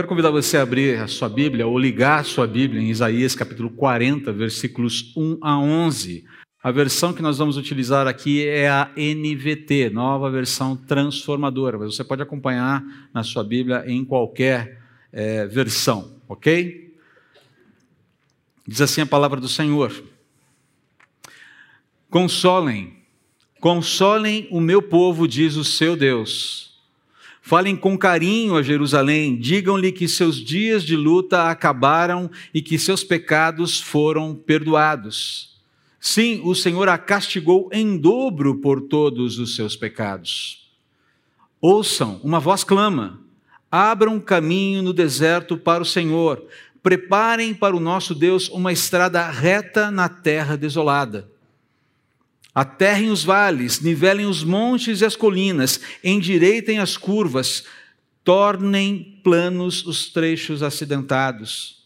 quero convidar você a abrir a sua Bíblia ou ligar a sua Bíblia em Isaías capítulo 40, versículos 1 a 11. A versão que nós vamos utilizar aqui é a NVT, nova versão transformadora, mas você pode acompanhar na sua Bíblia em qualquer é, versão, ok? Diz assim a palavra do Senhor: Consolem, consolem o meu povo, diz o seu Deus. Falem com carinho a Jerusalém, digam-lhe que seus dias de luta acabaram e que seus pecados foram perdoados. Sim, o Senhor a castigou em dobro por todos os seus pecados. Ouçam, uma voz clama: abram caminho no deserto para o Senhor, preparem para o nosso Deus uma estrada reta na terra desolada. Aterrem os vales, nivelem os montes e as colinas, endireitem as curvas, tornem planos os trechos acidentados.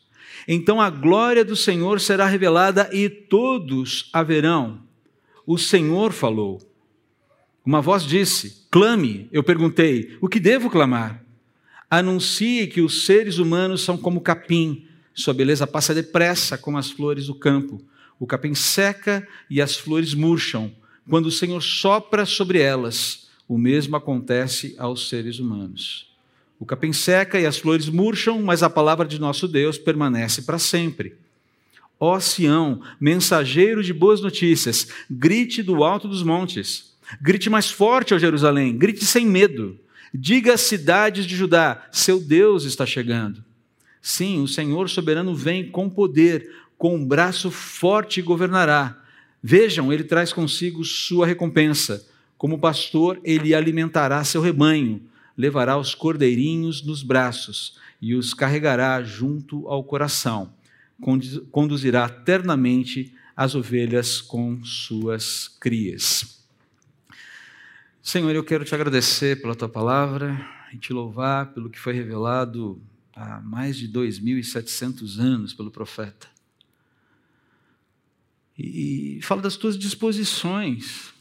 Então a glória do Senhor será revelada e todos a verão. O Senhor falou. Uma voz disse: Clame. Eu perguntei: O que devo clamar? Anuncie que os seres humanos são como capim, sua beleza passa depressa como as flores do campo. O capim seca e as flores murcham. Quando o Senhor sopra sobre elas, o mesmo acontece aos seres humanos. O capim seca e as flores murcham, mas a palavra de nosso Deus permanece para sempre. Ó Sião, mensageiro de boas notícias, grite do alto dos montes. Grite mais forte, ó Jerusalém, grite sem medo. Diga às cidades de Judá: seu Deus está chegando. Sim, o Senhor soberano vem com poder, com um braço forte governará. Vejam, ele traz consigo sua recompensa. Como pastor, ele alimentará seu rebanho, levará os cordeirinhos nos braços e os carregará junto ao coração. Conduzirá ternamente as ovelhas com suas crias. Senhor, eu quero te agradecer pela tua palavra e te louvar pelo que foi revelado há mais de 2.700 anos pelo profeta. E, fala das tuas disposições,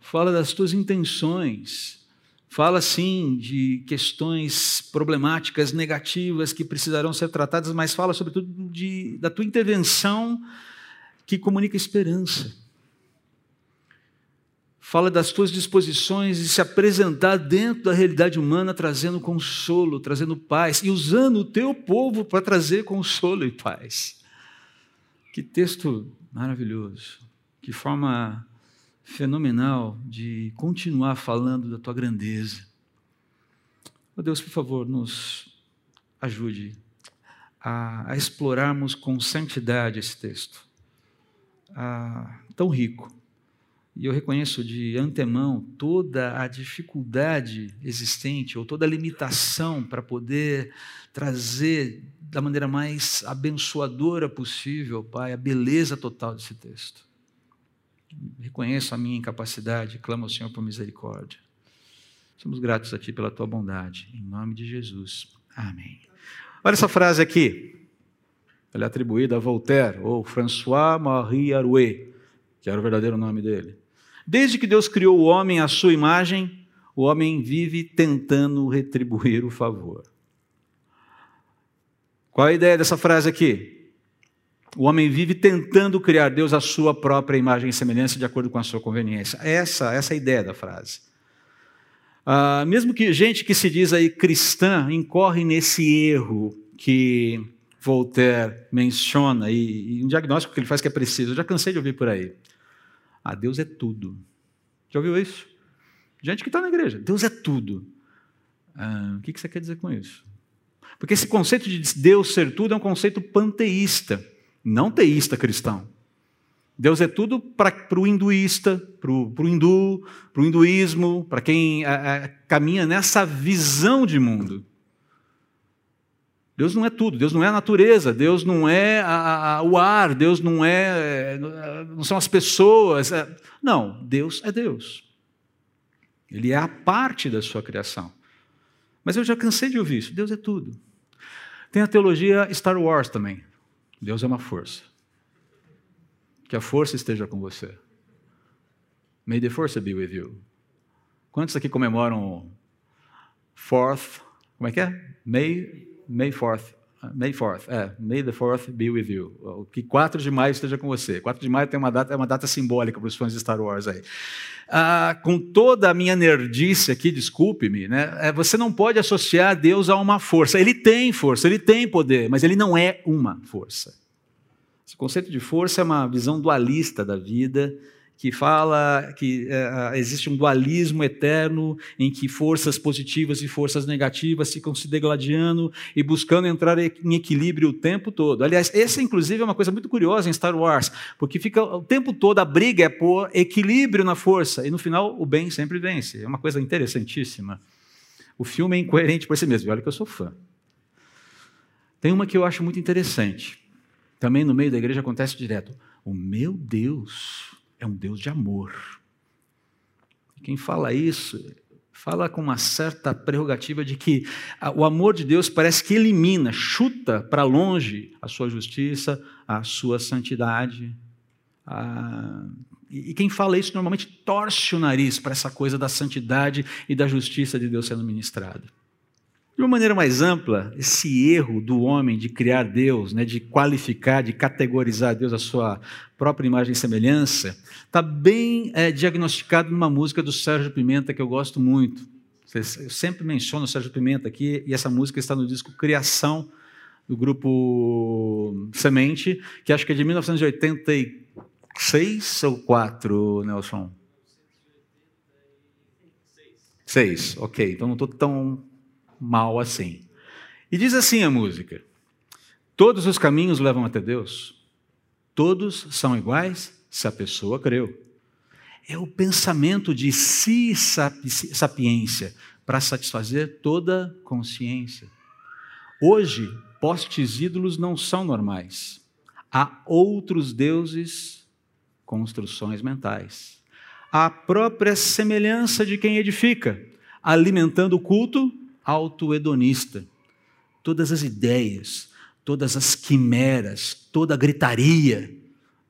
fala das tuas intenções, fala sim de questões problemáticas, negativas que precisarão ser tratadas, mas fala sobretudo de, da tua intervenção que comunica esperança. Fala das tuas disposições de se apresentar dentro da realidade humana, trazendo consolo, trazendo paz e usando o teu povo para trazer consolo e paz. Que texto maravilhoso. Que forma fenomenal de continuar falando da tua grandeza. Oh Deus, por favor, nos ajude a, a explorarmos com santidade esse texto, tão rico. E eu reconheço de antemão toda a dificuldade existente ou toda a limitação para poder trazer da maneira mais abençoadora possível, Pai, a beleza total desse texto. Reconheço a minha incapacidade, clamo ao Senhor por misericórdia. Somos gratos a Ti pela Tua bondade. Em nome de Jesus. Amém. Olha essa frase aqui. Ela é atribuída a Voltaire, ou François-Marie Arouet, que era o verdadeiro nome dele. Desde que Deus criou o homem à sua imagem, o homem vive tentando retribuir o favor. Qual a ideia dessa frase aqui? O homem vive tentando criar Deus à sua própria imagem e semelhança de acordo com a sua conveniência. Essa, essa é a ideia da frase. Ah, mesmo que gente que se diz aí cristã incorre nesse erro que Voltaire menciona e, e um diagnóstico que ele faz que é preciso. Eu já cansei de ouvir por aí. Ah, Deus é tudo. Já ouviu isso? Gente que está na igreja. Deus é tudo. Ah, o que você quer dizer com isso? Porque esse conceito de Deus ser tudo é um conceito panteísta, não teísta cristão. Deus é tudo para o hinduísta, para o hindu, para o hinduísmo, para quem a, a, caminha nessa visão de mundo. Deus não é tudo, Deus não é a natureza, Deus não é a, a, o ar, Deus não é, não são as pessoas. É, não, Deus é Deus. Ele é a parte da sua criação. Mas eu já cansei de ouvir isso. Deus é tudo. Tem a teologia Star Wars também. Deus é uma força. Que a força esteja com você. May the force be with you. Quantos aqui comemoram Fourth? Como é que é? May May 4th. May 4th, é, May the 4th be with you. Que 4 de maio esteja com você. 4 de maio tem uma data, é uma data simbólica para os fãs de Star Wars aí. Ah, com toda a minha nerdice aqui, desculpe-me, né, é, você não pode associar Deus a uma força. Ele tem força, ele tem poder, mas ele não é uma força. Esse conceito de força é uma visão dualista da vida que fala que é, existe um dualismo eterno em que forças positivas e forças negativas ficam se degladiando e buscando entrar em equilíbrio o tempo todo. Aliás, essa inclusive é uma coisa muito curiosa em Star Wars, porque fica o tempo todo a briga é por equilíbrio na força e no final o bem sempre vence. É uma coisa interessantíssima. O filme é incoerente por si mesmo. Olha que eu sou fã. Tem uma que eu acho muito interessante. Também no meio da igreja acontece direto. O meu Deus é um Deus de amor. Quem fala isso, fala com uma certa prerrogativa de que o amor de Deus parece que elimina, chuta para longe a sua justiça, a sua santidade. A... E quem fala isso normalmente torce o nariz para essa coisa da santidade e da justiça de Deus sendo ministrada. De uma maneira mais ampla, esse erro do homem de criar Deus, né, de qualificar, de categorizar Deus a sua própria imagem e semelhança, está bem é, diagnosticado numa música do Sérgio Pimenta que eu gosto muito. Eu sempre menciono o Sérgio Pimenta aqui, e essa música está no disco Criação, do grupo Semente, que acho que é de 1986 ou 4, Nelson? Seis, ok. Então não estou tão mal assim. E diz assim a música: Todos os caminhos levam até Deus, todos são iguais se a pessoa creu. É o pensamento de si sapiência para satisfazer toda consciência. Hoje, postes ídolos não são normais. Há outros deuses, construções mentais. A própria semelhança de quem edifica, alimentando o culto autoedonista. Todas as ideias, todas as quimeras, toda a gritaria,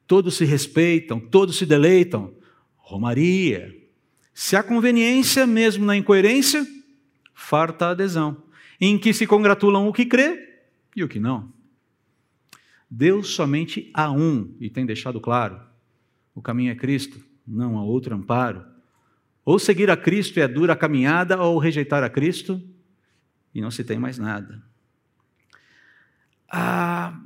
todos se respeitam, todos se deleitam. Romaria. Se há conveniência mesmo na incoerência, farta adesão, em que se congratulam o que crê e o que não. Deus somente há um, e tem deixado claro: o caminho é Cristo, não há outro amparo. Ou seguir a Cristo é dura a caminhada, ou rejeitar a Cristo e não se tem mais nada. Ah,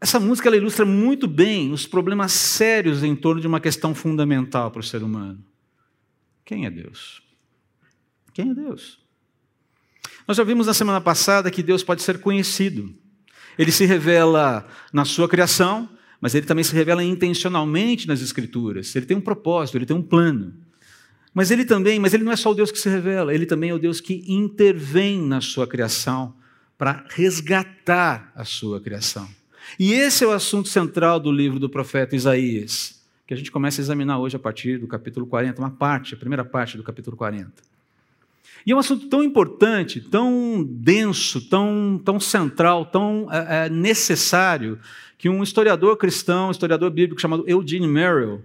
essa música ela ilustra muito bem os problemas sérios em torno de uma questão fundamental para o ser humano. Quem é Deus? Quem é Deus? Nós já vimos na semana passada que Deus pode ser conhecido. Ele se revela na sua criação, mas ele também se revela intencionalmente nas Escrituras. Ele tem um propósito, ele tem um plano. Mas ele também, mas ele não é só o Deus que se revela, ele também é o Deus que intervém na sua criação para resgatar a sua criação. E esse é o assunto central do livro do profeta Isaías, que a gente começa a examinar hoje a partir do capítulo 40, uma parte, a primeira parte do capítulo 40. E é um assunto tão importante, tão denso, tão, tão central, tão é, necessário, que um historiador cristão, um historiador bíblico chamado Eugene Merrill,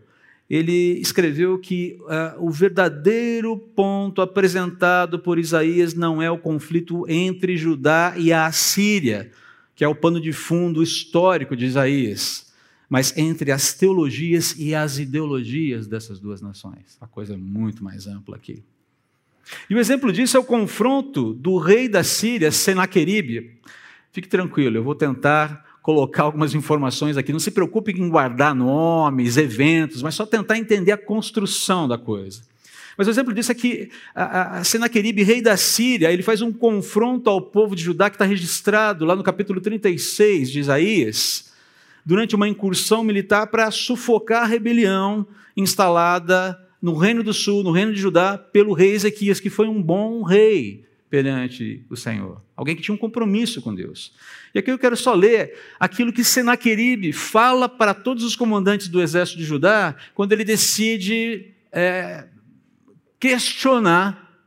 ele escreveu que uh, o verdadeiro ponto apresentado por Isaías não é o conflito entre Judá e a Assíria, que é o pano de fundo histórico de Isaías, mas entre as teologias e as ideologias dessas duas nações. A coisa é muito mais ampla aqui. E o exemplo disso é o confronto do rei da Síria, Senaqueribe. Fique tranquilo, eu vou tentar colocar algumas informações aqui. Não se preocupe em guardar nomes, eventos, mas só tentar entender a construção da coisa. Mas o exemplo disso é que Senaqueribe, rei da Síria, ele faz um confronto ao povo de Judá que está registrado lá no capítulo 36 de Isaías, durante uma incursão militar para sufocar a rebelião instalada no Reino do Sul, no Reino de Judá, pelo rei Ezequias, que foi um bom rei perante o Senhor. Alguém que tinha um compromisso com Deus. E aqui eu quero só ler aquilo que Senaqueribe fala para todos os comandantes do exército de Judá, quando ele decide é, questionar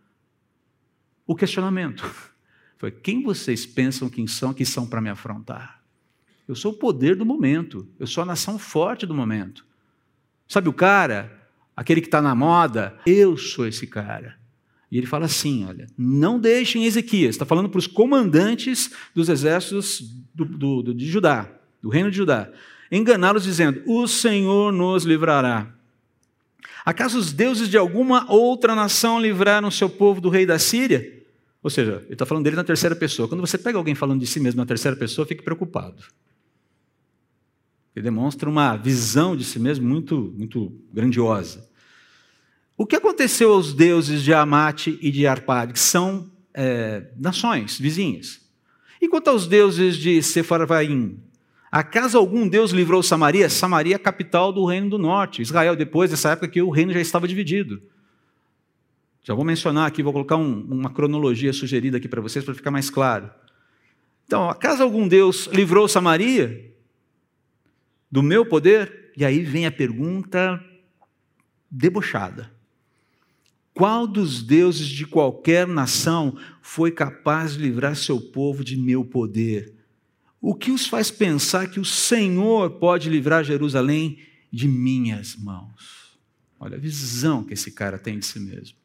o questionamento. Foi quem vocês pensam que são que são para me afrontar? Eu sou o poder do momento, eu sou a nação forte do momento. Sabe o cara, aquele que está na moda? Eu sou esse cara. E ele fala assim: olha, não deixem Ezequias, está falando para os comandantes dos exércitos do, do, do, de Judá, do reino de Judá, enganá-los dizendo: O Senhor nos livrará. Acaso os deuses de alguma outra nação livraram seu povo do rei da Síria? Ou seja, ele está falando dele na terceira pessoa. Quando você pega alguém falando de si mesmo na terceira pessoa, fique preocupado. Ele demonstra uma visão de si mesmo muito, muito grandiosa. O que aconteceu aos deuses de Amate e de Arpade, que são é, nações vizinhas? E quanto aos deuses de Sefarvaim? Acaso algum deus livrou Samaria? Samaria é a capital do reino do norte. Israel, depois dessa época que o reino já estava dividido. Já vou mencionar aqui, vou colocar um, uma cronologia sugerida aqui para vocês, para ficar mais claro. Então, acaso algum Deus livrou Samaria do meu poder? E aí vem a pergunta debochada. Qual dos deuses de qualquer nação foi capaz de livrar seu povo de meu poder? O que os faz pensar que o Senhor pode livrar Jerusalém de minhas mãos? Olha a visão que esse cara tem de si mesmo.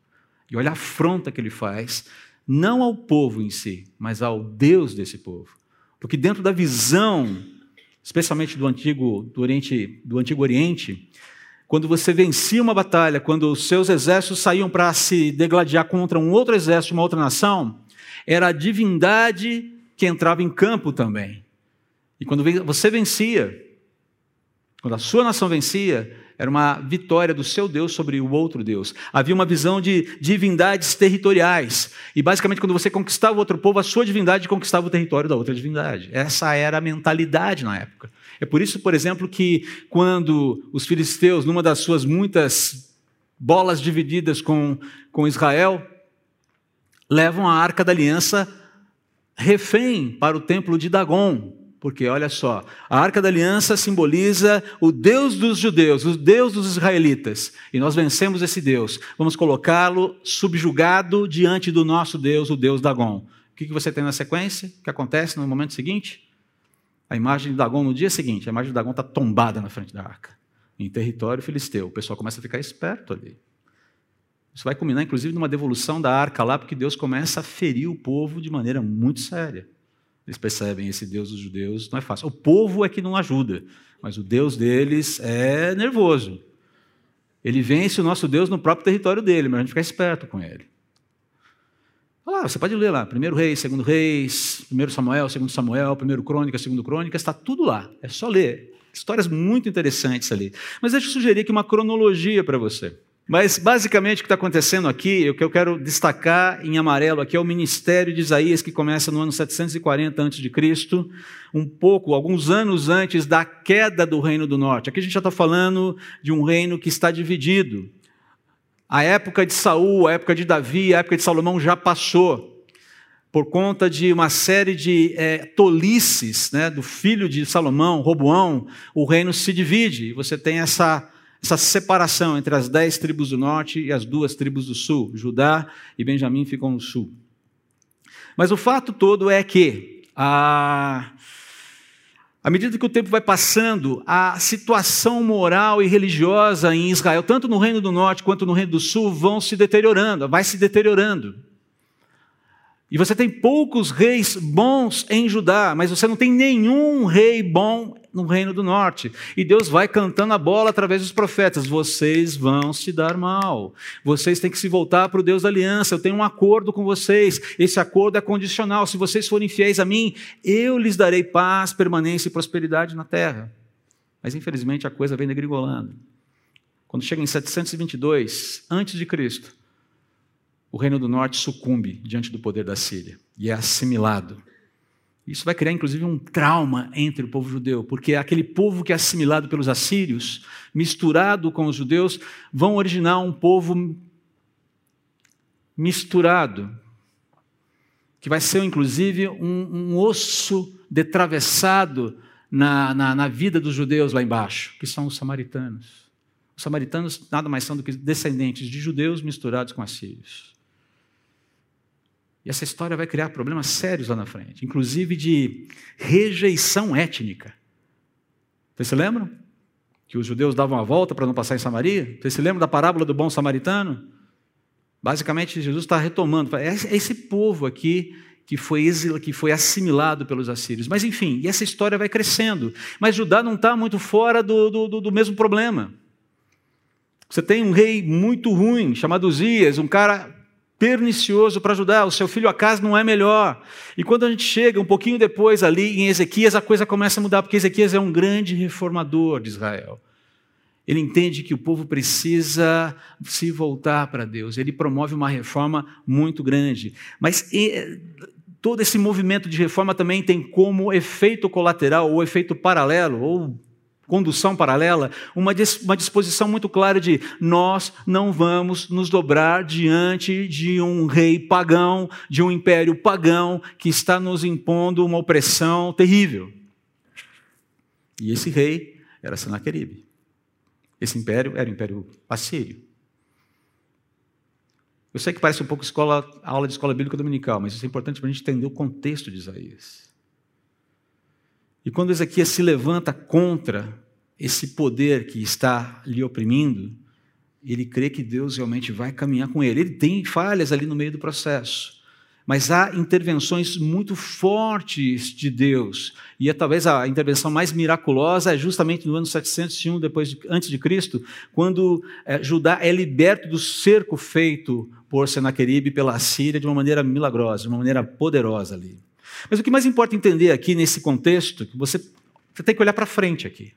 E olha a afronta que ele faz, não ao povo em si, mas ao Deus desse povo. Porque dentro da visão, especialmente do antigo, do Oriente, do Antigo Oriente, quando você vencia uma batalha, quando os seus exércitos saíam para se degladiar contra um outro exército, uma outra nação, era a divindade que entrava em campo também. E quando você vencia, quando a sua nação vencia, era uma vitória do seu Deus sobre o outro Deus. Havia uma visão de divindades territoriais. E basicamente, quando você conquistava o outro povo, a sua divindade conquistava o território da outra divindade. Essa era a mentalidade na época. É por isso, por exemplo, que quando os filisteus, numa das suas muitas bolas divididas com, com Israel, levam a arca da aliança refém para o templo de Dagon. Porque olha só, a arca da aliança simboliza o Deus dos judeus, o Deus dos israelitas. E nós vencemos esse Deus. Vamos colocá-lo subjugado diante do nosso Deus, o Deus Dagon. O que você tem na sequência? O que acontece no momento seguinte? A imagem de Dagon no dia seguinte, a imagem de Dagon está tombada na frente da arca, em território filisteu. O pessoal começa a ficar esperto ali. Isso vai culminar, inclusive, numa devolução da arca lá, porque Deus começa a ferir o povo de maneira muito séria. Eles percebem esse Deus dos judeus não é fácil. O povo é que não ajuda, mas o Deus deles é nervoso. Ele vence o nosso Deus no próprio território dele, mas a gente fica esperto com ele. Ah, você pode ler lá, primeiro reis, segundo reis, primeiro Samuel, segundo Samuel, primeiro crônica, segundo crônica, está tudo lá. É só ler. Histórias muito interessantes ali. Mas deixa eu sugerir aqui uma cronologia para você. Mas, basicamente, o que está acontecendo aqui, o que eu quero destacar em amarelo aqui é o ministério de Isaías, que começa no ano 740 a.C., um pouco, alguns anos antes da queda do Reino do Norte. Aqui a gente já está falando de um reino que está dividido. A época de Saul, a época de Davi, a época de Salomão já passou. Por conta de uma série de é, tolices né, do filho de Salomão, Roboão, o reino se divide. Você tem essa essa separação entre as dez tribos do norte e as duas tribos do sul. Judá e Benjamim ficam no sul. Mas o fato todo é que, a, à medida que o tempo vai passando, a situação moral e religiosa em Israel, tanto no Reino do Norte quanto no Reino do Sul, vão se deteriorando, vai se deteriorando. E você tem poucos reis bons em Judá, mas você não tem nenhum rei bom no reino do norte. E Deus vai cantando a bola através dos profetas: vocês vão se dar mal. Vocês têm que se voltar para o Deus da aliança. Eu tenho um acordo com vocês. Esse acordo é condicional. Se vocês forem fiéis a mim, eu lhes darei paz, permanência e prosperidade na terra. Mas infelizmente a coisa vem degringolando. Quando chega em 722 antes de Cristo, o reino do norte sucumbe diante do poder da Síria e é assimilado. Isso vai criar, inclusive, um trauma entre o povo judeu, porque aquele povo que é assimilado pelos assírios, misturado com os judeus, vão originar um povo misturado, que vai ser, inclusive, um, um osso detravessado na, na, na vida dos judeus lá embaixo, que são os samaritanos. Os samaritanos nada mais são do que descendentes de judeus misturados com assírios. E essa história vai criar problemas sérios lá na frente, inclusive de rejeição étnica. Vocês se lembram? Que os judeus davam a volta para não passar em Samaria? Vocês se lembram da parábola do bom samaritano? Basicamente, Jesus está retomando. É esse povo aqui que foi, que foi assimilado pelos assírios. Mas, enfim, e essa história vai crescendo. Mas Judá não está muito fora do, do, do mesmo problema. Você tem um rei muito ruim, chamado Zias, um cara pernicioso para Judá. O seu filho Acas não é melhor. E quando a gente chega um pouquinho depois ali em Ezequias, a coisa começa a mudar, porque Ezequias é um grande reformador de Israel. Ele entende que o povo precisa se voltar para Deus. Ele promove uma reforma muito grande. Mas todo esse movimento de reforma também tem como efeito colateral, ou efeito paralelo, ou condução paralela, uma, uma disposição muito clara de nós não vamos nos dobrar diante de um rei pagão, de um império pagão que está nos impondo uma opressão terrível. E esse rei era Senaqueribe. Esse império era o Império Assírio. Eu sei que parece um pouco escola, aula de escola bíblica dominical, mas isso é importante para a gente entender o contexto de Isaías. E quando Ezequias se levanta contra esse poder que está lhe oprimindo, ele crê que Deus realmente vai caminhar com ele. Ele tem falhas ali no meio do processo. Mas há intervenções muito fortes de Deus. E é, talvez a intervenção mais miraculosa é justamente no ano 701 depois de, antes de Cristo, quando é, Judá é liberto do cerco feito por Senaqueribe pela Síria de uma maneira milagrosa, de uma maneira poderosa ali. Mas o que mais importa entender aqui nesse contexto, que você, você tem que olhar para frente aqui.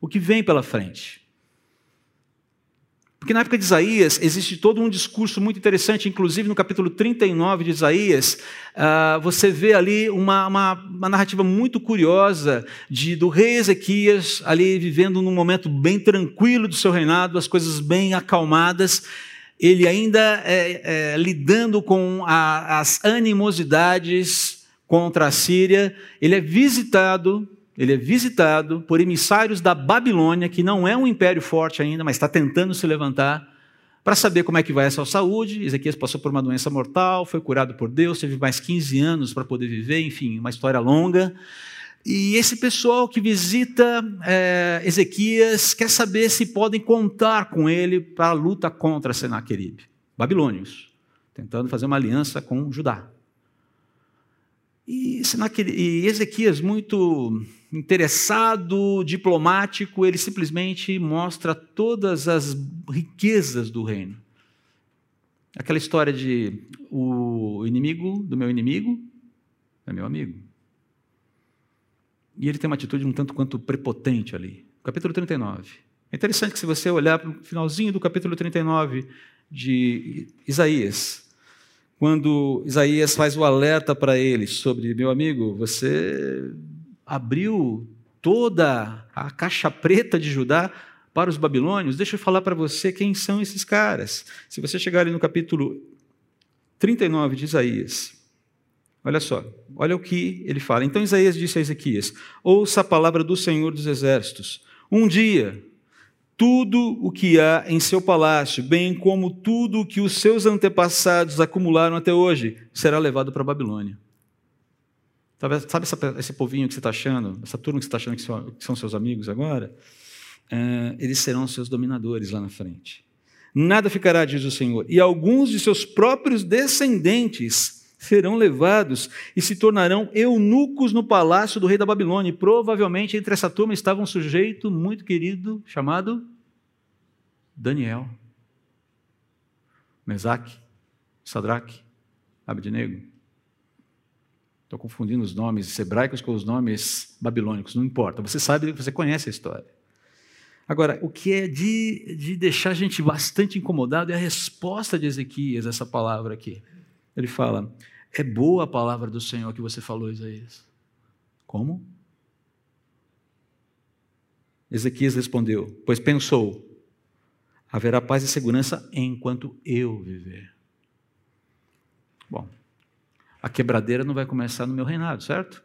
O que vem pela frente? Porque na época de Isaías existe todo um discurso muito interessante, inclusive no capítulo 39 de Isaías, uh, você vê ali uma, uma, uma, narrativa muito curiosa de, do rei Ezequias ali vivendo num momento bem tranquilo do seu reinado, as coisas bem acalmadas, ele ainda é, é, lidando com a, as animosidades contra a Síria, ele é visitado ele é visitado por emissários da Babilônia, que não é um império forte ainda, mas está tentando se levantar, para saber como é que vai a sua saúde. Ezequias passou por uma doença mortal, foi curado por Deus, teve mais 15 anos para poder viver, enfim, uma história longa. E esse pessoal que visita é, Ezequias quer saber se podem contar com ele para a luta contra Senaqueribe, babilônios, tentando fazer uma aliança com Judá. E, e Ezequias, muito interessado, diplomático, ele simplesmente mostra todas as riquezas do reino. Aquela história de o inimigo do meu inimigo é meu amigo. E ele tem uma atitude um tanto quanto prepotente ali. Capítulo 39. É interessante que se você olhar para o finalzinho do capítulo 39 de Isaías, quando Isaías faz o alerta para ele sobre, meu amigo, você abriu toda a caixa preta de Judá para os babilônios, deixa eu falar para você quem são esses caras. Se você chegar ali no capítulo 39 de Isaías, olha só, olha o que ele fala. Então Isaías disse a Ezequias: Ouça a palavra do Senhor dos Exércitos. Um dia tudo o que há em seu palácio, bem como tudo o que os seus antepassados acumularam até hoje, será levado para a Babilônia. Sabe esse povinho que você está achando, essa turma que você está achando que são seus amigos agora? É, eles serão seus dominadores lá na frente. Nada ficará, diz o Senhor, e alguns de seus próprios descendentes serão levados e se tornarão eunucos no palácio do rei da Babilônia. E provavelmente entre essa turma estava um sujeito muito querido chamado Daniel, Mesaque, Sadraque, Abednego. Estou confundindo os nomes hebraicos com os nomes babilônicos, não importa. Você sabe, você conhece a história. Agora, o que é de, de deixar a gente bastante incomodado é a resposta de Ezequias a essa palavra aqui. Ele fala: É boa a palavra do Senhor que você falou, Isaías. Como? Ezequias respondeu: Pois pensou, haverá paz e segurança enquanto eu viver. Bom, a quebradeira não vai começar no meu reinado, certo?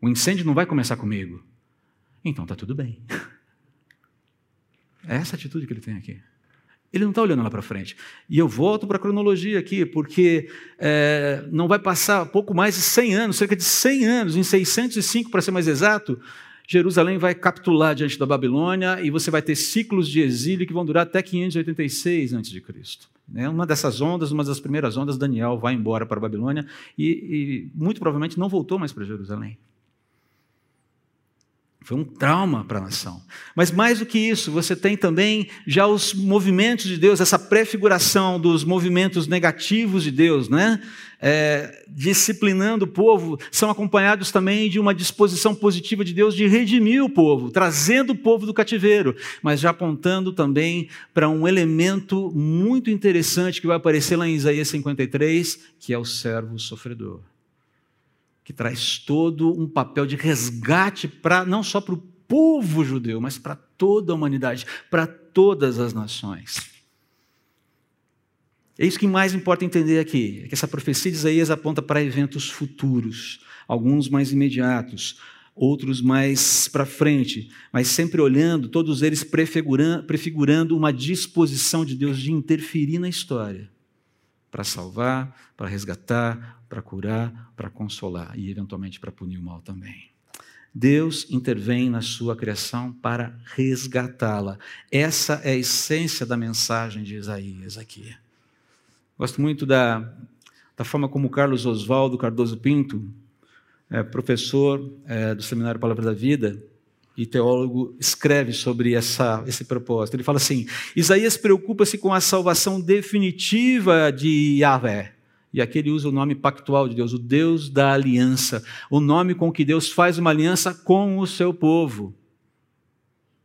O incêndio não vai começar comigo. Então está tudo bem. É essa atitude que ele tem aqui. Ele não está olhando lá para frente. E eu volto para a cronologia aqui, porque é, não vai passar pouco mais de 100 anos, cerca de 100 anos, em 605 para ser mais exato, Jerusalém vai capitular diante da Babilônia e você vai ter ciclos de exílio que vão durar até 586 a.C. Né? Uma dessas ondas, uma das primeiras ondas, Daniel vai embora para a Babilônia e, e muito provavelmente não voltou mais para Jerusalém. Foi um trauma para a nação. Mas mais do que isso, você tem também já os movimentos de Deus, essa prefiguração dos movimentos negativos de Deus, né? É, disciplinando o povo, são acompanhados também de uma disposição positiva de Deus de redimir o povo, trazendo o povo do cativeiro, mas já apontando também para um elemento muito interessante que vai aparecer lá em Isaías 53, que é o servo sofredor que traz todo um papel de resgate para não só para o povo judeu, mas para toda a humanidade, para todas as nações. É isso que mais importa entender aqui, é que essa profecia de Isaías aponta para eventos futuros, alguns mais imediatos, outros mais para frente, mas sempre olhando, todos eles prefigurando, prefigurando uma disposição de Deus de interferir na história para salvar, para resgatar, para curar, para consolar e, eventualmente, para punir o mal também. Deus intervém na sua criação para resgatá-la. Essa é a essência da mensagem de Isaías aqui. Gosto muito da, da forma como Carlos Oswaldo Cardoso Pinto, é, professor é, do Seminário Palavra da Vida, e teólogo escreve sobre essa, esse propósito. Ele fala assim: Isaías preocupa-se com a salvação definitiva de Yahvé. E aqui ele usa o nome pactual de Deus, o Deus da aliança, o nome com que Deus faz uma aliança com o seu povo.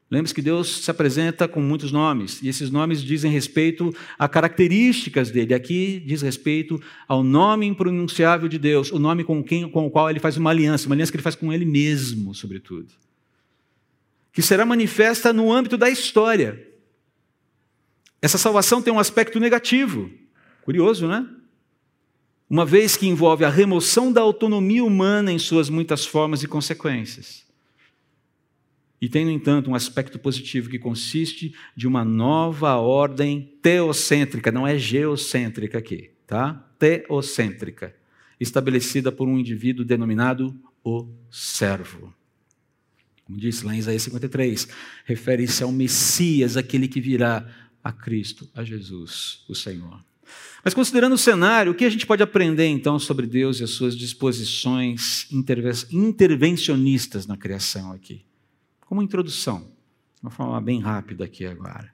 Lembre-se que Deus se apresenta com muitos nomes, e esses nomes dizem respeito a características dele. Aqui diz respeito ao nome impronunciável de Deus, o nome com, quem, com o qual ele faz uma aliança, uma aliança que ele faz com ele mesmo, sobretudo que será manifesta no âmbito da história. Essa salvação tem um aspecto negativo. Curioso, né? Uma vez que envolve a remoção da autonomia humana em suas muitas formas e consequências. E tem, no entanto, um aspecto positivo que consiste de uma nova ordem teocêntrica, não é geocêntrica aqui, tá? Teocêntrica, estabelecida por um indivíduo denominado o servo. Como disse lá em Isaías 53, refere-se ao Messias, aquele que virá a Cristo, a Jesus, o Senhor. Mas considerando o cenário, o que a gente pode aprender então sobre Deus e as suas disposições intervencionistas na criação aqui? Como introdução, de uma forma bem rápida aqui agora.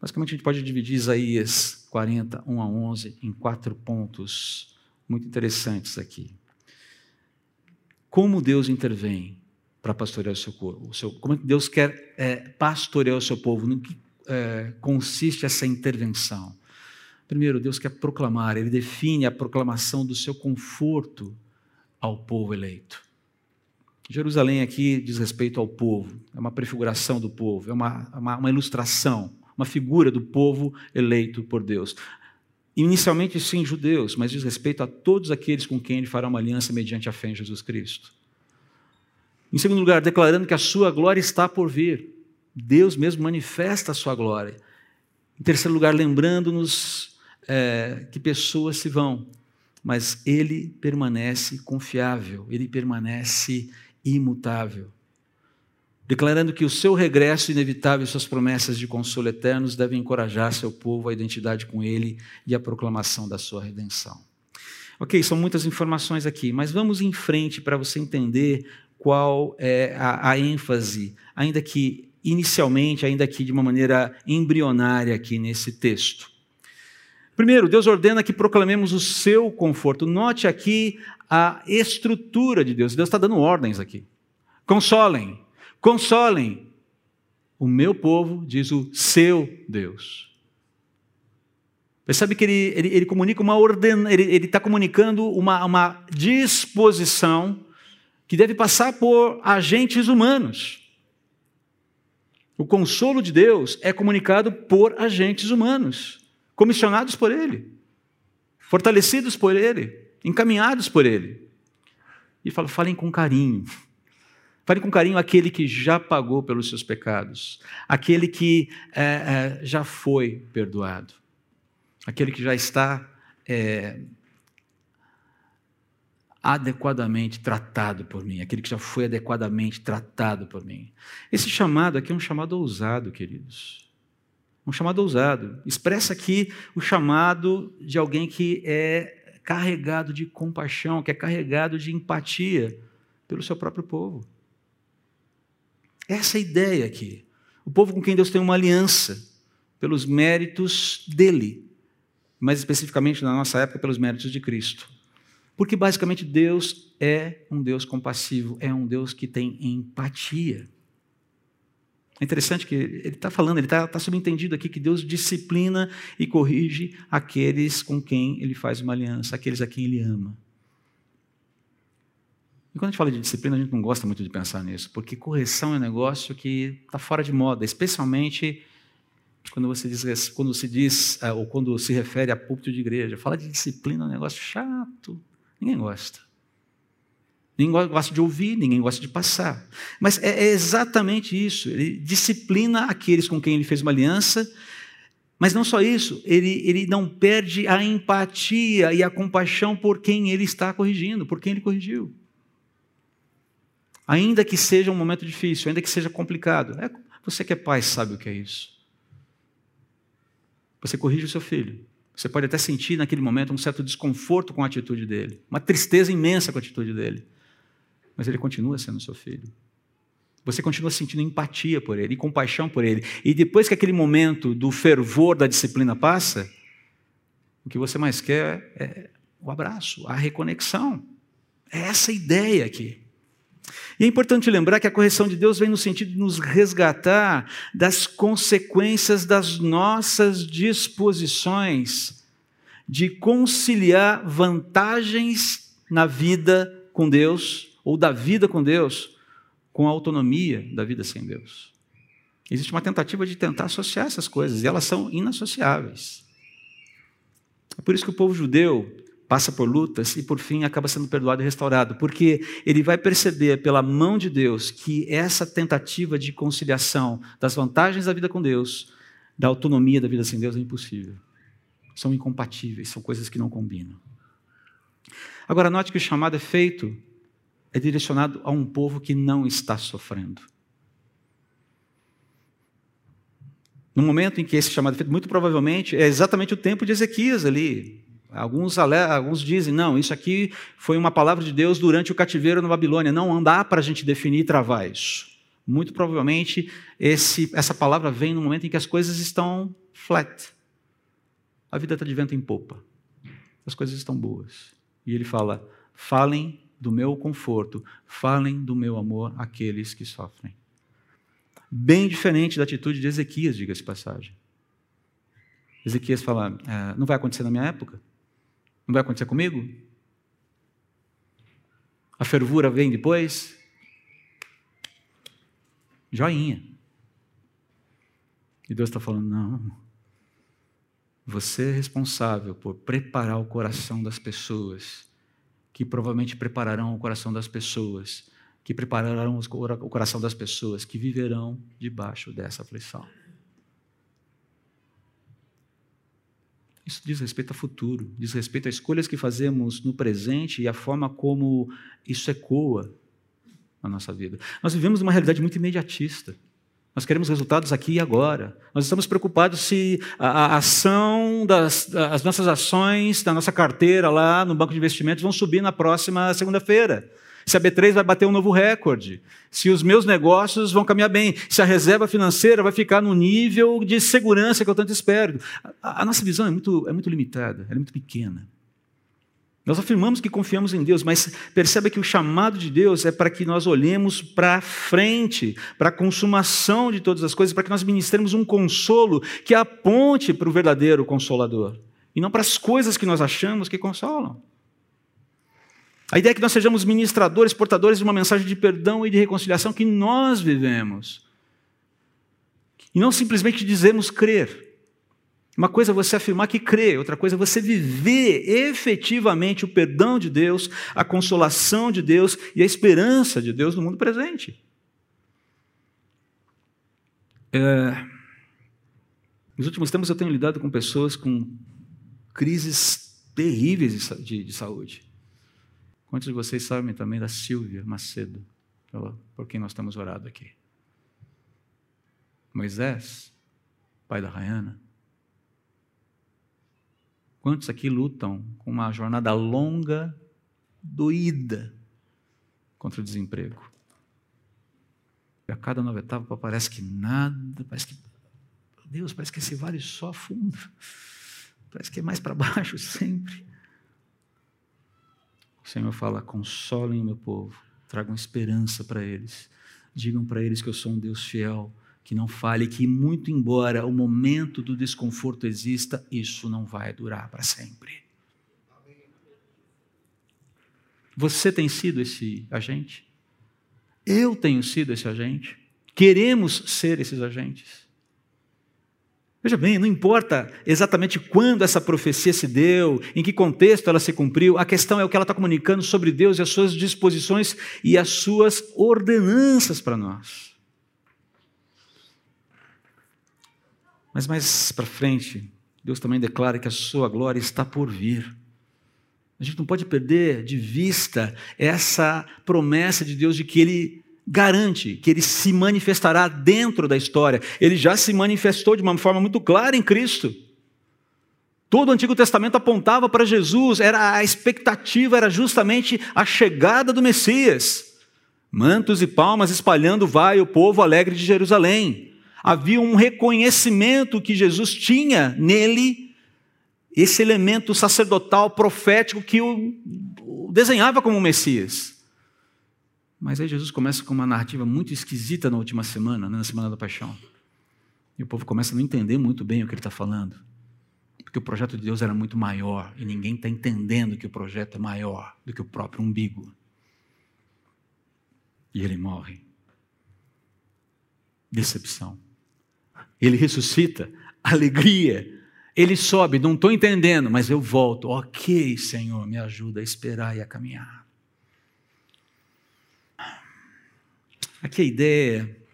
Basicamente, a gente pode dividir Isaías 40, 1 a 11, em quatro pontos muito interessantes aqui. Como Deus intervém para pastorear o seu povo. O seu, como é que Deus quer é, pastorear o seu povo? No que é, consiste essa intervenção? Primeiro, Deus quer proclamar, ele define a proclamação do seu conforto ao povo eleito. Jerusalém aqui diz respeito ao povo, é uma prefiguração do povo, é uma, uma, uma ilustração, uma figura do povo eleito por Deus. Inicialmente, sim, judeus, mas diz respeito a todos aqueles com quem ele fará uma aliança mediante a fé em Jesus Cristo. Em segundo lugar, declarando que a sua glória está por vir. Deus mesmo manifesta a sua glória. Em terceiro lugar, lembrando-nos é, que pessoas se vão, mas Ele permanece confiável, Ele permanece imutável. Declarando que o seu regresso inevitável e suas promessas de consolo eternos devem encorajar seu povo à identidade com Ele e à proclamação da sua redenção. Ok, são muitas informações aqui, mas vamos em frente para você entender qual é a, a ênfase, ainda que inicialmente, ainda que de uma maneira embrionária aqui nesse texto. Primeiro, Deus ordena que proclamemos o seu conforto. Note aqui a estrutura de Deus. Deus está dando ordens aqui. Consolem, consolem o meu povo, diz o seu Deus. Percebe que ele, ele, ele comunica uma ordem, ele está comunicando uma, uma disposição que deve passar por agentes humanos. O consolo de Deus é comunicado por agentes humanos, comissionados por Ele, fortalecidos por Ele, encaminhados por Ele. E fala, falem com carinho. Falem com carinho aquele que já pagou pelos seus pecados, aquele que é, é, já foi perdoado, aquele que já está é, adequadamente tratado por mim, aquele que já foi adequadamente tratado por mim. Esse chamado aqui é um chamado ousado, queridos. Um chamado ousado. Expressa aqui o chamado de alguém que é carregado de compaixão, que é carregado de empatia pelo seu próprio povo. Essa é a ideia aqui. O povo com quem Deus tem uma aliança, pelos méritos dele, mais especificamente na nossa época, pelos méritos de Cristo. Porque basicamente Deus é um Deus compassivo, é um Deus que tem empatia. É interessante que ele está falando, ele está tá subentendido aqui que Deus disciplina e corrige aqueles com quem ele faz uma aliança, aqueles a quem ele ama. E quando a gente fala de disciplina, a gente não gosta muito de pensar nisso, porque correção é um negócio que está fora de moda, especialmente quando você diz, quando se diz, eh, ou quando se refere a púlpito de igreja. Fala de disciplina, é um negócio chato. Ninguém gosta. Ninguém gosta de ouvir, ninguém gosta de passar. Mas é, é exatamente isso. Ele disciplina aqueles com quem ele fez uma aliança, mas não só isso, ele, ele não perde a empatia e a compaixão por quem ele está corrigindo, por quem ele corrigiu. Ainda que seja um momento difícil, ainda que seja complicado. É, você que é pai sabe o que é isso. Você corrige o seu filho. Você pode até sentir naquele momento um certo desconforto com a atitude dele, uma tristeza imensa com a atitude dele. Mas ele continua sendo seu filho. Você continua sentindo empatia por ele e compaixão por ele. E depois que aquele momento do fervor da disciplina passa, o que você mais quer é o abraço, a reconexão. É essa ideia aqui. E é importante lembrar que a correção de Deus vem no sentido de nos resgatar das consequências das nossas disposições de conciliar vantagens na vida com Deus, ou da vida com Deus, com a autonomia da vida sem Deus. Existe uma tentativa de tentar associar essas coisas, e elas são inassociáveis. É por isso que o povo judeu passa por lutas e por fim acaba sendo perdoado e restaurado, porque ele vai perceber pela mão de Deus que essa tentativa de conciliação das vantagens da vida com Deus, da autonomia da vida sem Deus é impossível. São incompatíveis, são coisas que não combinam. Agora note que o chamado é feito é direcionado a um povo que não está sofrendo. No momento em que esse chamado é feito, muito provavelmente é exatamente o tempo de Ezequias ali, Alguns, alguns dizem, não, isso aqui foi uma palavra de Deus durante o cativeiro na Babilônia. Não, não dá para a gente definir e travar isso. Muito provavelmente esse, essa palavra vem no momento em que as coisas estão flat. A vida está de vento em popa. As coisas estão boas. E ele fala: falem do meu conforto, falem do meu amor àqueles que sofrem. Bem diferente da atitude de Ezequias, diga-se passagem. Ezequias fala: ah, não vai acontecer na minha época. Não vai acontecer comigo? A fervura vem depois? Joinha. E Deus está falando: não. Você é responsável por preparar o coração das pessoas, que provavelmente prepararão o coração das pessoas, que prepararão o coração das pessoas que viverão debaixo dessa aflição. Isso diz respeito ao futuro, diz respeito às escolhas que fazemos no presente e a forma como isso ecoa na nossa vida. Nós vivemos uma realidade muito imediatista. Nós queremos resultados aqui e agora. Nós estamos preocupados se a ação das as nossas ações da nossa carteira lá no banco de investimentos vão subir na próxima segunda-feira se a B3 vai bater um novo recorde, se os meus negócios vão caminhar bem, se a reserva financeira vai ficar no nível de segurança que eu tanto espero. A, nossa visão é muito, é muito limitada, é muito pequena. Nós afirmamos que confiamos em Deus, mas perceba que o chamado de Deus é para que nós olhemos para frente, para a consumação de todas as coisas, para que nós ministremos um consolo que aponte para o verdadeiro consolador, e não para as coisas que nós achamos que consolam. A ideia é que nós sejamos ministradores, portadores de uma mensagem de perdão e de reconciliação que nós vivemos. E não simplesmente dizemos crer. Uma coisa é você afirmar que crê, outra coisa é você viver efetivamente o perdão de Deus, a consolação de Deus e a esperança de Deus no mundo presente. É... Nos últimos tempos eu tenho lidado com pessoas com crises terríveis de, de, de saúde Quantos de vocês sabem também da Silvia Macedo, por quem nós estamos orando aqui? Moisés, pai da Rayana. Quantos aqui lutam com uma jornada longa, doída, contra o desemprego? E a cada nova etapa parece que nada, parece que. Deus, parece que esse vale só fundo. Parece que é mais para baixo sempre. O Senhor fala: consolem o meu povo, tragam esperança para eles. Digam para eles que eu sou um Deus fiel, que não fale, que muito embora o momento do desconforto exista, isso não vai durar para sempre. Você tem sido esse agente? Eu tenho sido esse agente. Queremos ser esses agentes. Veja bem, não importa exatamente quando essa profecia se deu, em que contexto ela se cumpriu, a questão é o que ela está comunicando sobre Deus e as suas disposições e as suas ordenanças para nós. Mas mais para frente, Deus também declara que a sua glória está por vir. A gente não pode perder de vista essa promessa de Deus de que Ele garante que Ele se manifestará dentro da história. Ele já se manifestou de uma forma muito clara em Cristo. Todo o Antigo Testamento apontava para Jesus, era a expectativa era justamente a chegada do Messias. Mantos e palmas espalhando vai o povo alegre de Jerusalém. Havia um reconhecimento que Jesus tinha nele esse elemento sacerdotal profético que o, desenhava como o Messias. Mas aí Jesus começa com uma narrativa muito esquisita na última semana, né, na Semana da Paixão. E o povo começa a não entender muito bem o que ele está falando. Porque o projeto de Deus era muito maior e ninguém está entendendo que o projeto é maior do que o próprio umbigo. E ele morre. Decepção. Ele ressuscita. Alegria. Ele sobe, não estou entendendo, mas eu volto. Ok, Senhor, me ajuda a esperar e a caminhar. Aqui a ideia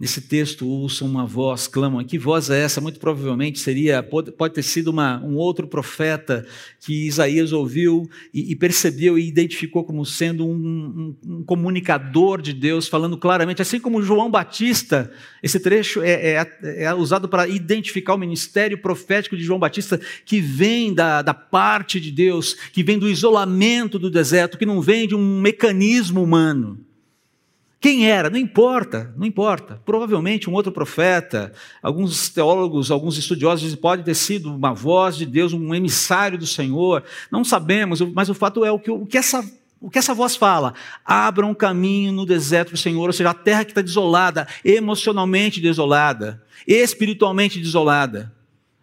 Nesse texto, ouçam uma voz, clamam. Que voz é essa? Muito provavelmente seria, pode, pode ter sido uma, um outro profeta que Isaías ouviu e, e percebeu e identificou como sendo um, um, um, comunicador de Deus, falando claramente, assim como João Batista. Esse trecho é, é, é usado para identificar o ministério profético de João Batista, que vem da, da parte de Deus, que vem do isolamento do deserto, que não vem de um mecanismo humano. Quem era? Não importa, não importa. Provavelmente um outro profeta, alguns teólogos, alguns estudiosos dizem pode ter sido uma voz de Deus, um emissário do Senhor. Não sabemos, mas o fato é o que, o que, essa, o que essa voz fala. Abra um caminho no deserto do Senhor, ou seja, a terra que está desolada, emocionalmente desolada, espiritualmente desolada.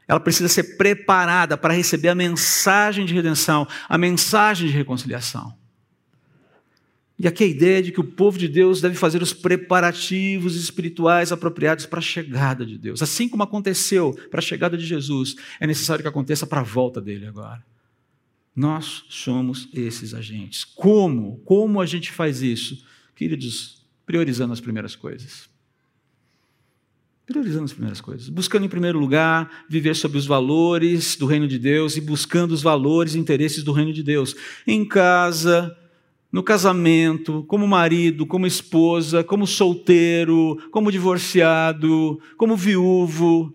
Ela precisa ser preparada para receber a mensagem de redenção, a mensagem de reconciliação. E aqui a ideia de que o povo de Deus deve fazer os preparativos espirituais apropriados para a chegada de Deus. Assim como aconteceu para a chegada de Jesus, é necessário que aconteça para a volta dele agora. Nós somos esses agentes. Como? Como a gente faz isso? Queridos, priorizando as primeiras coisas. Priorizando as primeiras coisas. Buscando, em primeiro lugar, viver sobre os valores do reino de Deus e buscando os valores e interesses do reino de Deus. Em casa, no casamento, como marido, como esposa, como solteiro, como divorciado, como viúvo,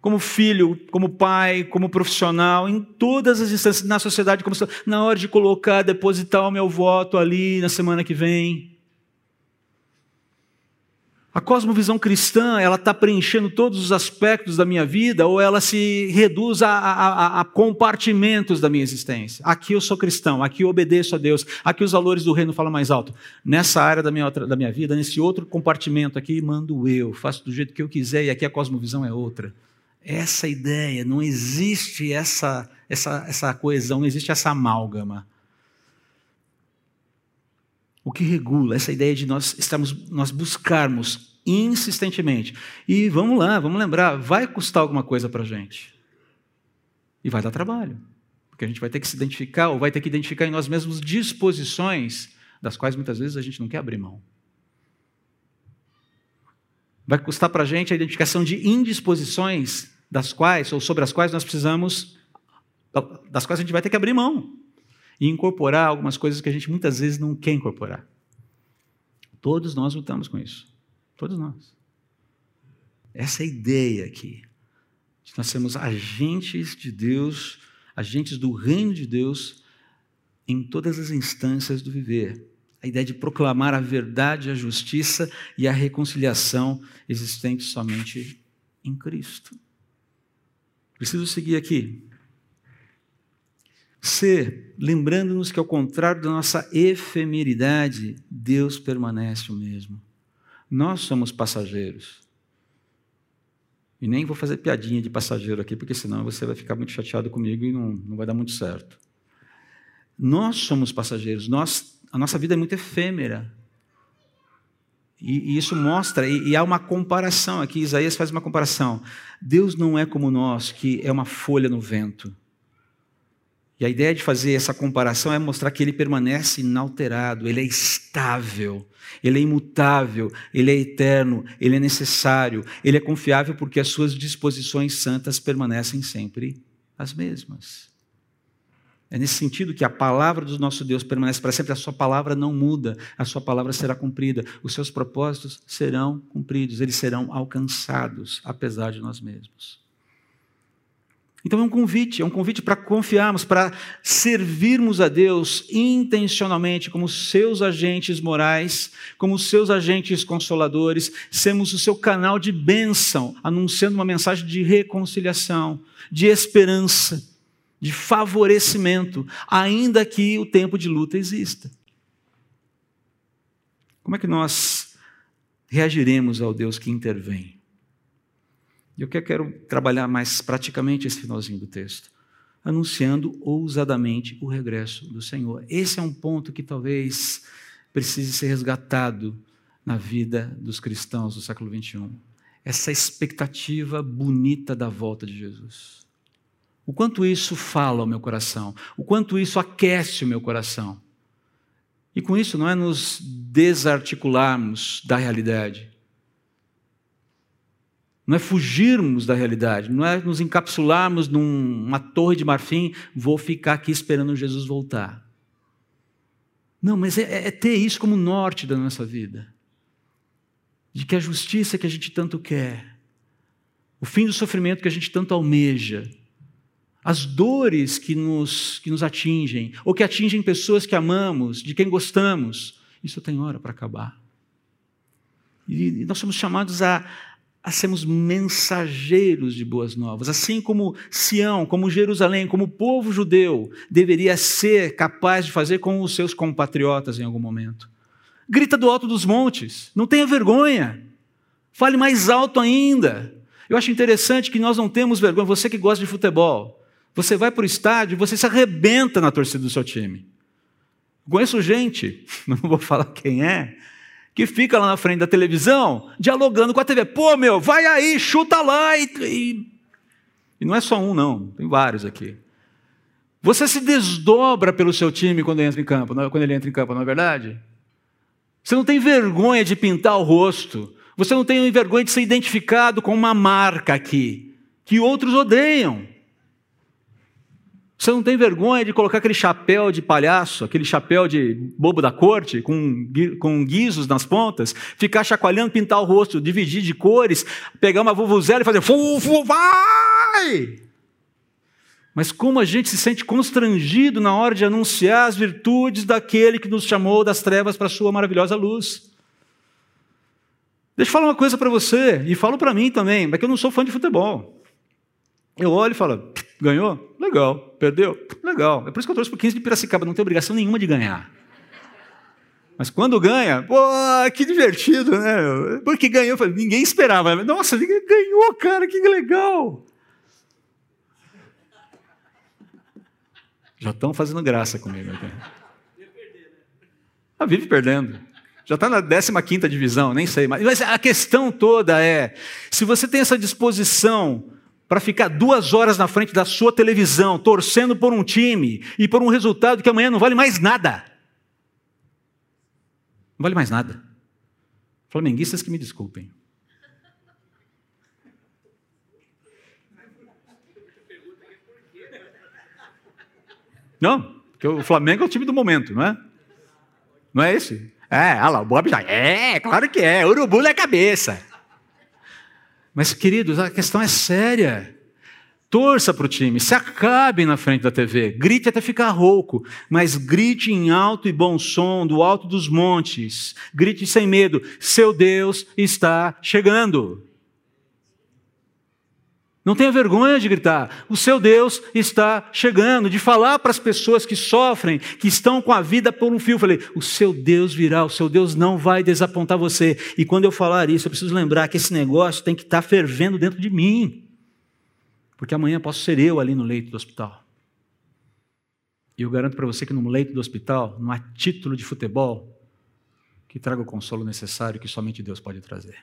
como filho, como pai, como profissional, em todas as instâncias na sociedade, como na hora de colocar, depositar o meu voto ali na semana que vem. A cosmovisão cristã, ela está preenchendo todos os aspectos da minha vida ou ela se reduz a, a, a, compartimentos da minha existência? Aqui eu sou cristão, aqui eu obedeço a Deus, aqui os valores do reino falam mais alto. Nessa área da minha, da minha vida, nesse outro compartimento aqui, mando eu, faço do jeito que eu quiser e aqui a cosmovisão é outra. Essa ideia, não existe essa, essa, essa coesão, não existe essa amálgama. O que regula essa ideia de nós estamos, nós buscarmos insistentemente. E vamos lá, vamos lembrar, vai custar alguma coisa para a gente. E vai dar trabalho. Porque a gente vai ter que se identificar, ou vai ter que identificar em nós mesmos disposições das quais muitas vezes a gente não quer abrir mão. Vai custar para a gente a identificação de indisposições das quais, ou sobre as quais nós precisamos, das quais a gente vai ter que abrir mão. e incorporar algumas coisas que a gente muitas vezes não quer incorporar. Todos nós lutamos com isso. Todos nós. Essa ideia aqui. Nós somos agentes de Deus, agentes do reino de Deus em todas as instâncias do viver. A ideia de proclamar a verdade, a justiça e a reconciliação existentes somente em Cristo. Preciso seguir aqui. C, lembrando-nos que, ao contrário da nossa efemeridade, Deus permanece o mesmo. Nós somos passageiros. E nem vou fazer piadinha de passageiro aqui, porque senão você vai ficar muito chateado comigo e não, não vai dar muito certo. Nós somos passageiros, nós, a nossa vida é muito efêmera. E, e isso mostra, e, e há uma comparação aqui, Isaías faz uma comparação. Deus não é como nós, que é uma folha no vento. E a ideia de fazer essa comparação é mostrar que ele permanece inalterado, ele é estável, ele é imutável, ele é eterno, ele é necessário, ele é confiável porque as suas disposições santas permanecem sempre as mesmas. É nesse sentido que a palavra do nosso Deus permanece para sempre, a sua palavra não muda, a sua palavra será cumprida, os seus propósitos serão cumpridos, eles serão alcançados, apesar de nós mesmos. Então é um convite, é um convite para confiarmos, para servirmos a Deus intencionalmente como seus agentes morais, como seus agentes consoladores, sermos o seu canal de bênção, anunciando uma mensagem de reconciliação, de esperança, de favorecimento, ainda que o tempo de luta exista. Como é que nós reagiremos ao Deus que intervém? E eu quero trabalhar mais praticamente esse finalzinho do texto, anunciando ousadamente o regresso do Senhor. Esse é um ponto que talvez precise ser resgatado na vida dos cristãos do século 21. Essa expectativa bonita da volta de Jesus. O quanto isso fala ao meu coração, o quanto isso aquece o meu coração. E com isso não é nos desarticularmos da realidade, não é fugirmos da realidade, não é nos encapsularmos numa torre de marfim, vou ficar aqui esperando Jesus voltar. Não, mas é, é ter isso como norte da nossa vida. De que a justiça que a gente tanto quer, o fim do sofrimento que a gente tanto almeja, as dores que nos, que nos atingem, ou que atingem pessoas que amamos, de quem gostamos, isso tem hora para acabar. E nós somos chamados a, a sermos mensageiros de boas novas, assim como Sião, como Jerusalém, como o povo judeu deveria ser capaz de fazer com os seus compatriotas em algum momento. Grita do alto dos montes, não tenha vergonha, fale mais alto ainda. Eu acho interessante que nós não temos vergonha, você que gosta de futebol, você vai para o estádio você se arrebenta na torcida do seu time. Conheço gente, não vou falar quem é, que fica lá na frente da televisão dialogando com a TV. Pô, meu, vai aí, chuta lá. E, e, não é só um, não, tem vários aqui. Você se desdobra pelo seu time quando entra em campo, é, quando ele entra em campo, não é verdade? Você não tem vergonha de pintar o rosto. Você não tem vergonha de ser identificado com uma marca aqui, que outros odeiam. Você não tem vergonha de colocar aquele chapéu de palhaço, aquele chapéu de bobo da corte, com, com guizos nas pontas, ficar chacoalhando, pintar o rosto, dividir de cores, pegar uma vuvuzela e fazer fu, fu, vai! Mas como a gente se sente constrangido na hora de anunciar as virtudes daquele que nos chamou das trevas para a sua maravilhosa luz. Deixa eu falar uma coisa para você, e falo para mim também, mas que eu não sou fã de futebol. Eu olho e falo, ganhou? Legal. Perdeu? Legal. É por isso que eu trouxe para o 15 de Piracicaba, não tem obrigação nenhuma de ganhar. Mas quando ganha, pô, que divertido, né? Porque ganhou, ninguém esperava. Nossa, ganhou, cara, que legal. Já estão fazendo graça comigo. Ah, vive perdendo. Já está na 15 divisão, nem sei. Mas a questão toda é: se você tem essa disposição para ficar duas horas na frente da sua televisão, torcendo por um time e por um resultado que amanhã não vale mais nada. Não vale mais nada. Flamenguistas que me desculpem. Não, Porque o Flamengo é o time do momento, não é? Não é esse? É, olha lá, o Bob já. É, claro que é. Urubu na cabeça. Mas, queridos, a questão é séria. Torça para o time, se acabe na frente da TV, grite até ficar rouco, mas grite em alto e bom som, do alto dos montes, grite sem medo: seu Deus está chegando. Não tenha vergonha de gritar. O seu Deus está chegando, de falar para as pessoas que sofrem, que estão com a vida por um fio. Falei: o seu Deus virá, o seu Deus não vai desapontar você. E quando eu falar isso, eu preciso lembrar que esse negócio tem que estar fervendo dentro de mim. Porque amanhã posso ser eu ali no leito do hospital. E eu garanto para você que no leito do hospital não há título de futebol que traga o consolo necessário que somente Deus pode trazer.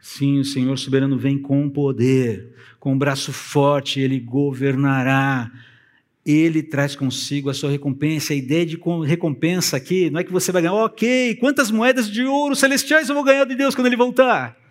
Sim, o Senhor soberano vem com poder, com um braço forte, ele governará. Ele traz consigo a sua recompensa. A ideia de recompensa aqui não é que você vai ganhar, ok, quantas moedas de ouro celestiais eu vou ganhar de Deus quando ele voltar?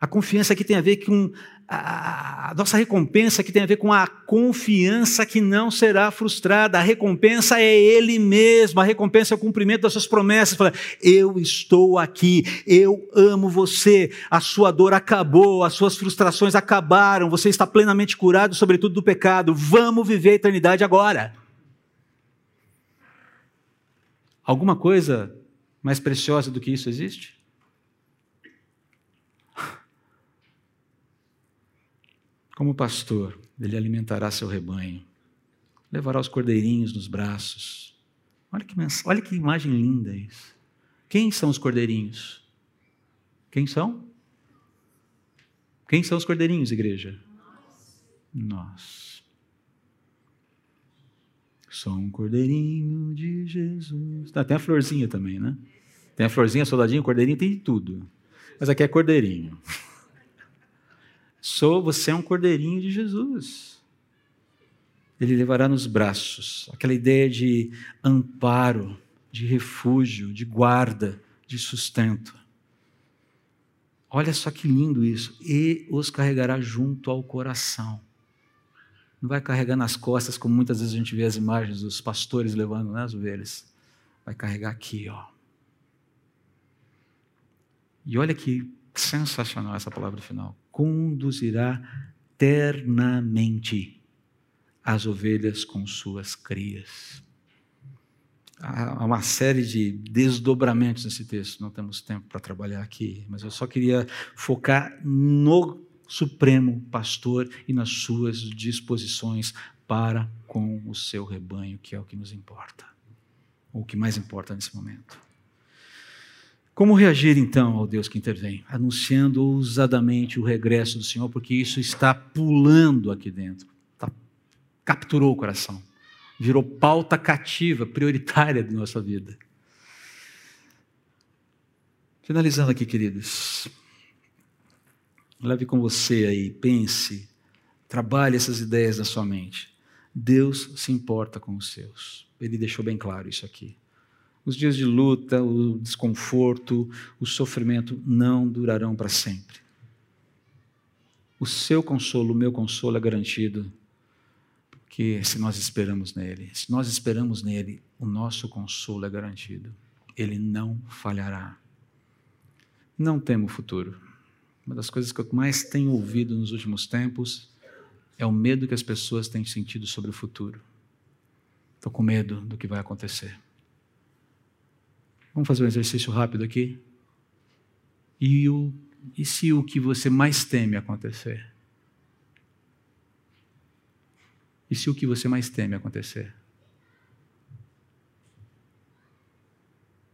A confiança aqui tem a ver com a nossa recompensa que tem a ver com a confiança que não será frustrada. A recompensa é Ele mesmo, a recompensa é o cumprimento das suas promessas. Fala, eu estou aqui, eu amo você, a sua dor acabou, as suas frustrações acabaram, você está plenamente curado, sobretudo do pecado. Vamos viver a eternidade agora. Alguma coisa mais preciosa do que isso existe? Como pastor, ele alimentará seu rebanho, levará os cordeirinhos nos braços. Olha que, olha que imagem linda isso. Quem são os cordeirinhos? Quem são? Quem são os cordeirinhos, igreja? Nós. Sou um cordeirinho de Jesus. Ah, tem a florzinha também, né? Tem a florzinha, soldadinho, cordeirinho, tem de tudo. Mas aqui é cordeirinho. Sou, você é um cordeirinho de Jesus. Ele levará nos braços aquela ideia de amparo, de refúgio, de guarda, de sustento. Olha só que lindo isso. E os carregará junto ao coração. Não vai carregar nas costas, como muitas vezes a gente vê as imagens dos pastores levando né, as ovelhas. Vai carregar aqui, ó. E olha que sensacional essa palavra final conduzirá ternamente as ovelhas com suas crias. Há uma série de desdobramentos nesse texto, não temos tempo para trabalhar aqui, mas eu só queria focar no Supremo Pastor e nas suas disposições para com o seu rebanho, que é o que nos importa, ou o que mais importa nesse momento. Como reagir então ao Deus que intervém? Anunciando ousadamente o regresso do Senhor, porque isso está pulando aqui dentro. Tá, capturou o coração. Virou pauta cativa, prioritária de nossa vida. Finalizando aqui, queridos. Leve com você aí, pense, trabalhe essas ideias na sua mente. Deus se importa com os seus. Ele deixou bem claro isso aqui. Os dias de luta, o desconforto, o sofrimento não durarão para sempre. O seu consolo, o meu consolo é garantido, porque se nós esperamos nele, se nós esperamos nele, o nosso consolo é garantido. Ele não falhará. Não temo o futuro. Uma das coisas que eu mais tenho ouvido nos últimos tempos é o medo que as pessoas têm sentido sobre o futuro. Estou com medo do que vai acontecer. Vamos fazer um exercício rápido aqui? E, o, e se o que você mais teme acontecer? E se o que você mais teme acontecer?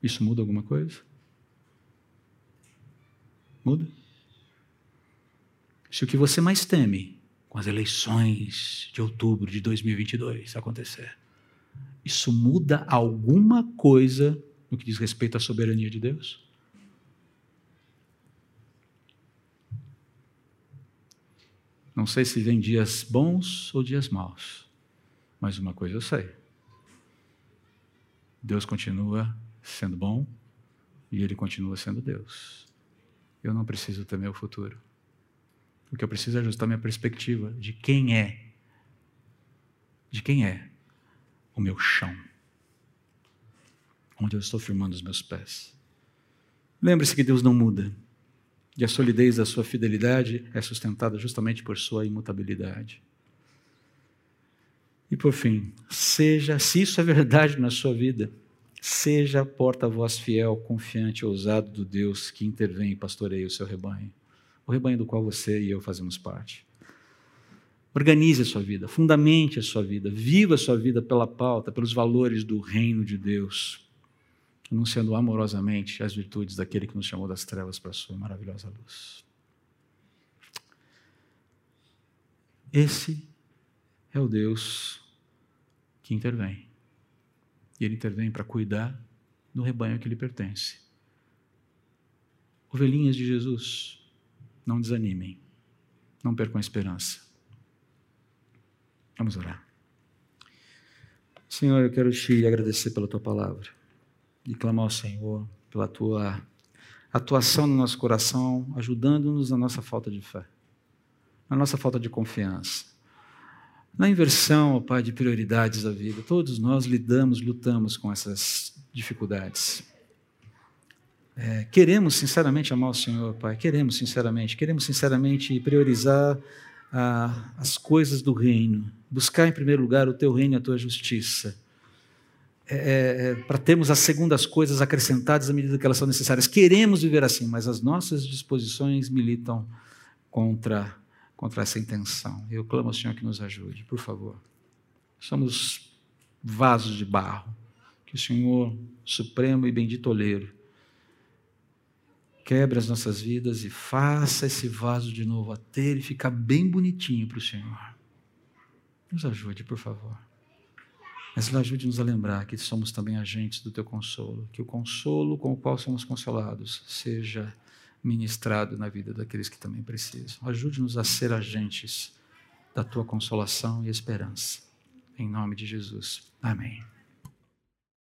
Isso muda alguma coisa? Muda? Se o que você mais teme com as eleições de outubro de 2022 acontecer, isso muda alguma coisa no que diz respeito à soberania de Deus? Não sei se vem dias bons ou dias maus, mas uma coisa eu sei: Deus continua sendo bom e Ele continua sendo Deus. Eu não preciso temer o futuro. O que eu preciso é ajustar minha perspectiva de quem é, de quem é o meu chão, onde eu estou firmando os meus pés. Lembre-se que Deus não muda, e a solidez da sua fidelidade é sustentada justamente por sua imutabilidade. E por fim, seja, se isso é verdade na sua vida, seja porta-voz fiel, confiante, ousado do Deus que intervém e pastoreia o seu rebanho, o rebanho do qual você e eu fazemos parte. Organize a sua vida, fundamente a sua vida, viva a sua vida pela pauta, pelos valores do reino de Deus, anunciando amorosamente as virtudes daquele que nos chamou das trevas para a sua maravilhosa luz. Esse é o Deus que intervém. E ele intervém para cuidar do rebanho que lhe pertence. Ovelhinhas de Jesus, não desanimem, não percam a esperança. Vamos orar. Senhor, eu quero te agradecer pela tua palavra e clamar ao Senhor pela tua atuação no nosso coração, ajudando-nos na nossa falta de fé, na nossa falta de confiança na inversão, ó Pai, de prioridades da vida. Todos nós lidamos, lutamos com essas dificuldades. É, queremos sinceramente amar o Senhor, Pai, queremos sinceramente, queremos sinceramente priorizar ah, as coisas do reino, buscar em primeiro lugar o Teu reino e a Tua justiça. É, é, é para termos as segundas coisas acrescentadas à medida que elas são necessárias. Queremos viver assim, mas as nossas disposições militam contra contra essa intenção. Eu clamo ao Senhor que nos ajude, por favor. Somos vasos de barro. Que o Senhor, supremo e bendito oleiro, quebre as nossas vidas e faça esse vaso de novo até ele ficar bem bonitinho para o Senhor. Nos ajude, por favor. Mas ajude-nos a lembrar que somos também agentes do teu consolo, que o consolo com o qual somos consolados seja ministrado na vida daqueles que também precisam. Ajude-nos a ser agentes da tua consolação e esperança. Em nome de Jesus. Amém.